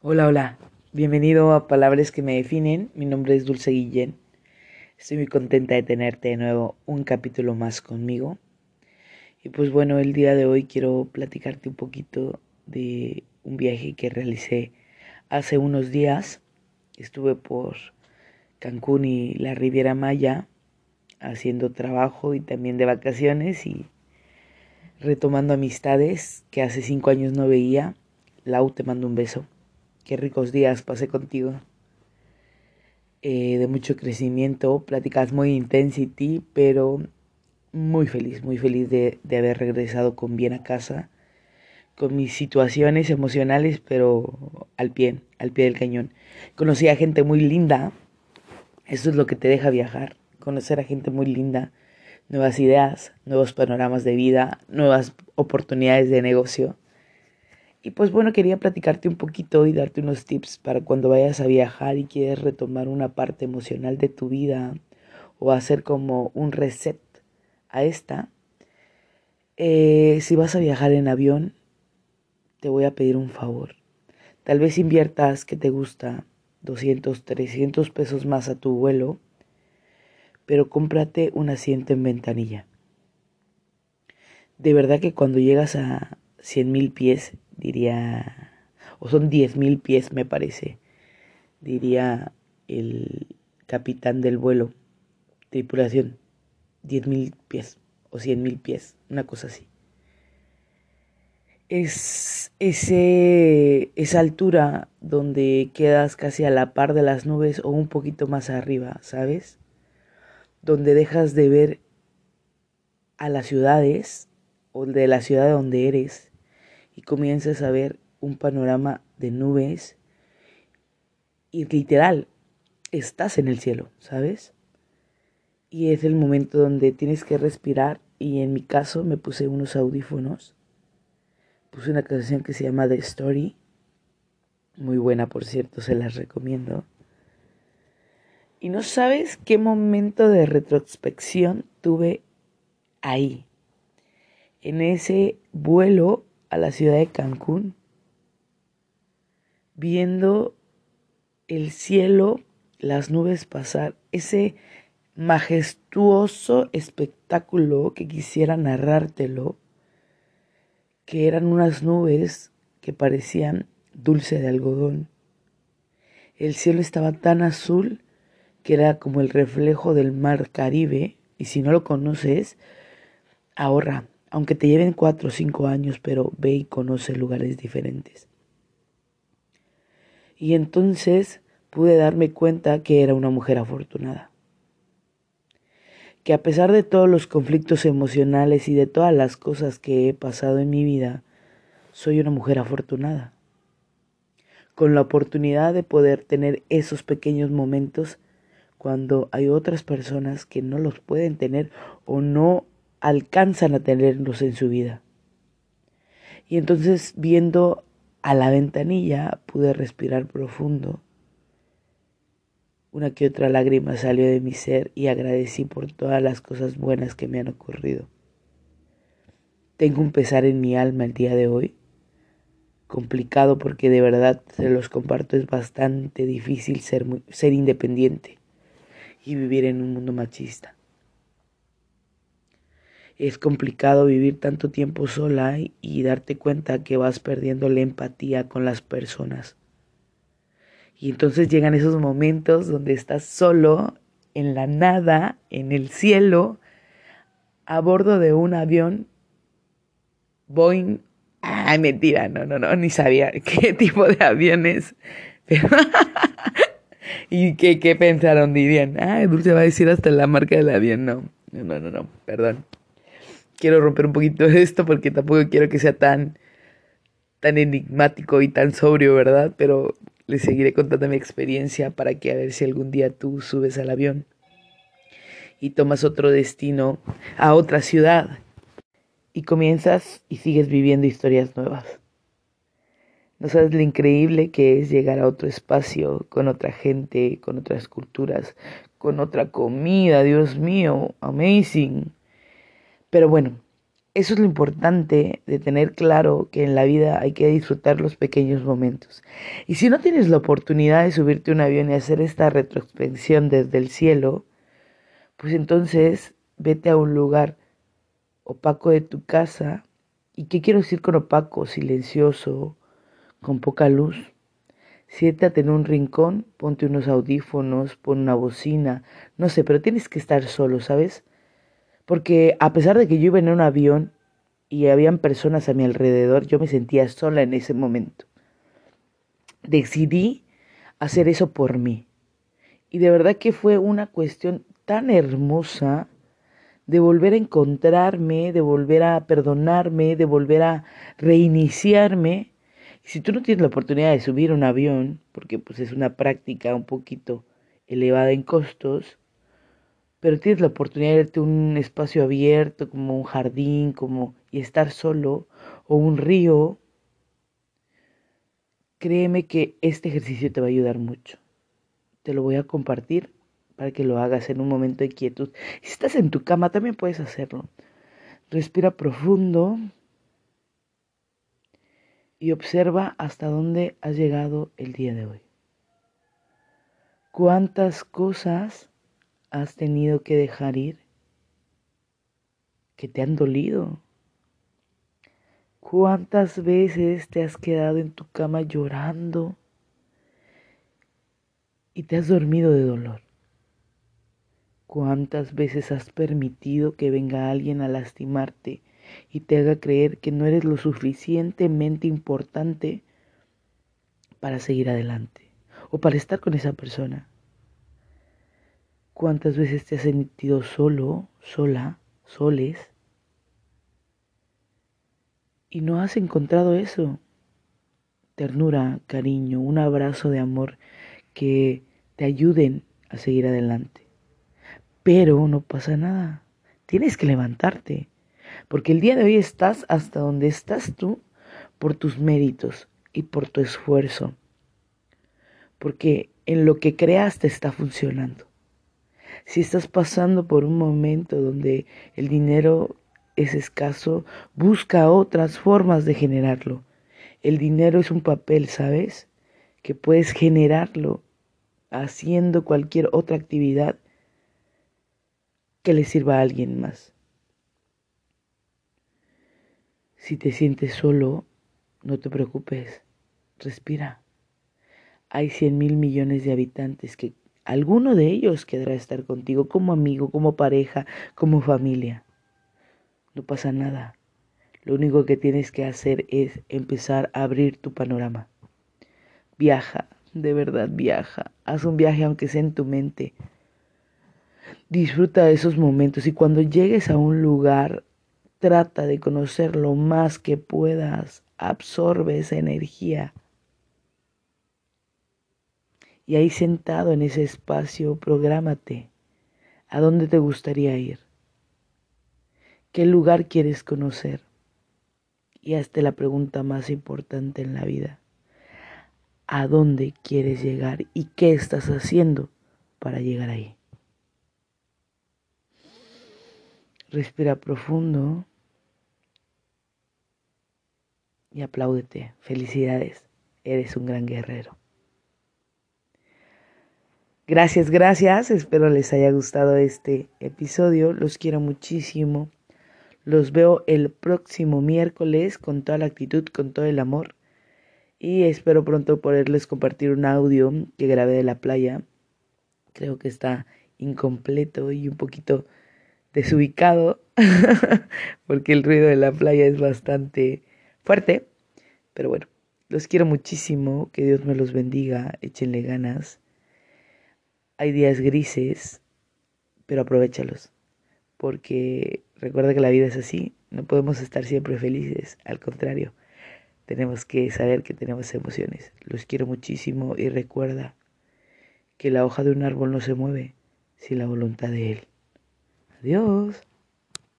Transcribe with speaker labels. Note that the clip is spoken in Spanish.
Speaker 1: Hola, hola. Bienvenido a Palabras que me definen. Mi nombre es Dulce Guillén. Estoy muy contenta de tenerte de nuevo un capítulo más conmigo. Y pues bueno, el día de hoy quiero platicarte un poquito de un viaje que realicé hace unos días. Estuve por Cancún y la Riviera Maya haciendo trabajo y también de vacaciones y retomando amistades que hace cinco años no veía. Lau, te mando un beso. Qué ricos días pasé contigo. Eh, de mucho crecimiento, pláticas muy intensity, pero muy feliz, muy feliz de, de haber regresado con bien a casa, con mis situaciones emocionales, pero al pie, al pie del cañón. Conocí a gente muy linda, eso es lo que te deja viajar, conocer a gente muy linda, nuevas ideas, nuevos panoramas de vida, nuevas oportunidades de negocio. Y pues bueno, quería platicarte un poquito y darte unos tips para cuando vayas a viajar y quieres retomar una parte emocional de tu vida o hacer como un reset a esta. Eh, si vas a viajar en avión, te voy a pedir un favor. Tal vez inviertas, que te gusta, 200, 300 pesos más a tu vuelo, pero cómprate un asiento en ventanilla. De verdad que cuando llegas a 100 mil pies diría, o son diez mil pies me parece, diría el capitán del vuelo, tripulación, diez mil pies o cien mil pies, una cosa así. Es ese, esa altura donde quedas casi a la par de las nubes o un poquito más arriba, ¿sabes? Donde dejas de ver a las ciudades o de la ciudad donde eres y comienzas a ver un panorama de nubes y literal, estás en el cielo, ¿sabes? Y es el momento donde tienes que respirar y en mi caso me puse unos audífonos, puse una canción que se llama The Story, muy buena por cierto, se las recomiendo. Y no sabes qué momento de retrospección tuve ahí, en ese vuelo a la ciudad de Cancún, viendo el cielo, las nubes pasar, ese majestuoso espectáculo que quisiera narrártelo, que eran unas nubes que parecían dulce de algodón. El cielo estaba tan azul que era como el reflejo del mar Caribe, y si no lo conoces, ahorra, aunque te lleven cuatro o cinco años, pero ve y conoce lugares diferentes. Y entonces pude darme cuenta que era una mujer afortunada. Que a pesar de todos los conflictos emocionales y de todas las cosas que he pasado en mi vida, soy una mujer afortunada. Con la oportunidad de poder tener esos pequeños momentos cuando hay otras personas que no los pueden tener o no alcanzan a tenerlos en su vida. Y entonces viendo a la ventanilla pude respirar profundo. Una que otra lágrima salió de mi ser y agradecí por todas las cosas buenas que me han ocurrido. Tengo un pesar en mi alma el día de hoy, complicado porque de verdad se los comparto es bastante difícil ser, ser independiente y vivir en un mundo machista es complicado vivir tanto tiempo sola y darte cuenta que vas perdiendo la empatía con las personas. Y entonces llegan esos momentos donde estás solo, en la nada, en el cielo, a bordo de un avión Boeing. Ay, mentira, no, no, no, ni sabía qué tipo de aviones. ¿Y qué, qué pensaron? Dirían, ay, Dulce va a decir hasta la marca del avión. No, no, no, no, perdón quiero romper un poquito esto porque tampoco quiero que sea tan, tan enigmático y tan sobrio, ¿verdad? Pero les seguiré contando mi experiencia para que a ver si algún día tú subes al avión y tomas otro destino a otra ciudad y comienzas y sigues viviendo historias nuevas. No sabes lo increíble que es llegar a otro espacio con otra gente, con otras culturas, con otra comida, Dios mío, amazing. Pero bueno, eso es lo importante de tener claro que en la vida hay que disfrutar los pequeños momentos. Y si no tienes la oportunidad de subirte a un avión y hacer esta retrospección desde el cielo, pues entonces vete a un lugar opaco de tu casa. ¿Y qué quiero decir con opaco? Silencioso, con poca luz. Siéntate en un rincón, ponte unos audífonos, pon una bocina, no sé, pero tienes que estar solo, ¿sabes? Porque a pesar de que yo iba en un avión y habían personas a mi alrededor, yo me sentía sola en ese momento. Decidí hacer eso por mí. Y de verdad que fue una cuestión tan hermosa de volver a encontrarme, de volver a perdonarme, de volver a reiniciarme. Si tú no tienes la oportunidad de subir un avión, porque pues es una práctica un poquito elevada en costos, pero tienes la oportunidad de irte a un espacio abierto, como un jardín, como y estar solo, o un río, créeme que este ejercicio te va a ayudar mucho. Te lo voy a compartir para que lo hagas en un momento de quietud. Si estás en tu cama, también puedes hacerlo. Respira profundo y observa hasta dónde has llegado el día de hoy. ¿Cuántas cosas has tenido que dejar ir, que te han dolido. ¿Cuántas veces te has quedado en tu cama llorando y te has dormido de dolor? ¿Cuántas veces has permitido que venga alguien a lastimarte y te haga creer que no eres lo suficientemente importante para seguir adelante o para estar con esa persona? ¿Cuántas veces te has sentido solo, sola, soles? Y no has encontrado eso. Ternura, cariño, un abrazo de amor que te ayuden a seguir adelante. Pero no pasa nada. Tienes que levantarte. Porque el día de hoy estás hasta donde estás tú por tus méritos y por tu esfuerzo. Porque en lo que creas te está funcionando. Si estás pasando por un momento donde el dinero es escaso, busca otras formas de generarlo. El dinero es un papel, ¿sabes? Que puedes generarlo haciendo cualquier otra actividad que le sirva a alguien más. Si te sientes solo, no te preocupes, respira. Hay cien mil millones de habitantes que alguno de ellos quedará estar contigo como amigo, como pareja, como familia. No pasa nada. Lo único que tienes que hacer es empezar a abrir tu panorama. Viaja, de verdad viaja. Haz un viaje aunque sea en tu mente. Disfruta de esos momentos y cuando llegues a un lugar, trata de conocer lo más que puedas. Absorbe esa energía y ahí sentado en ese espacio, prográmate. ¿A dónde te gustaría ir? ¿Qué lugar quieres conocer? Y hazte la pregunta más importante en la vida. ¿A dónde quieres llegar y qué estás haciendo para llegar ahí? Respira profundo y apláudete. Felicidades, eres un gran guerrero. Gracias, gracias. Espero les haya gustado este episodio. Los quiero muchísimo. Los veo el próximo miércoles con toda la actitud, con todo el amor. Y espero pronto poderles compartir un audio que grabé de la playa. Creo que está incompleto y un poquito desubicado porque el ruido de la playa es bastante fuerte. Pero bueno, los quiero muchísimo. Que Dios me los bendiga. Échenle ganas. Hay días grises, pero aprovechalos, porque recuerda que la vida es así, no podemos estar siempre felices, al contrario, tenemos que saber que tenemos emociones. Los quiero muchísimo y recuerda que la hoja de un árbol no se mueve sin la voluntad de él. Adiós.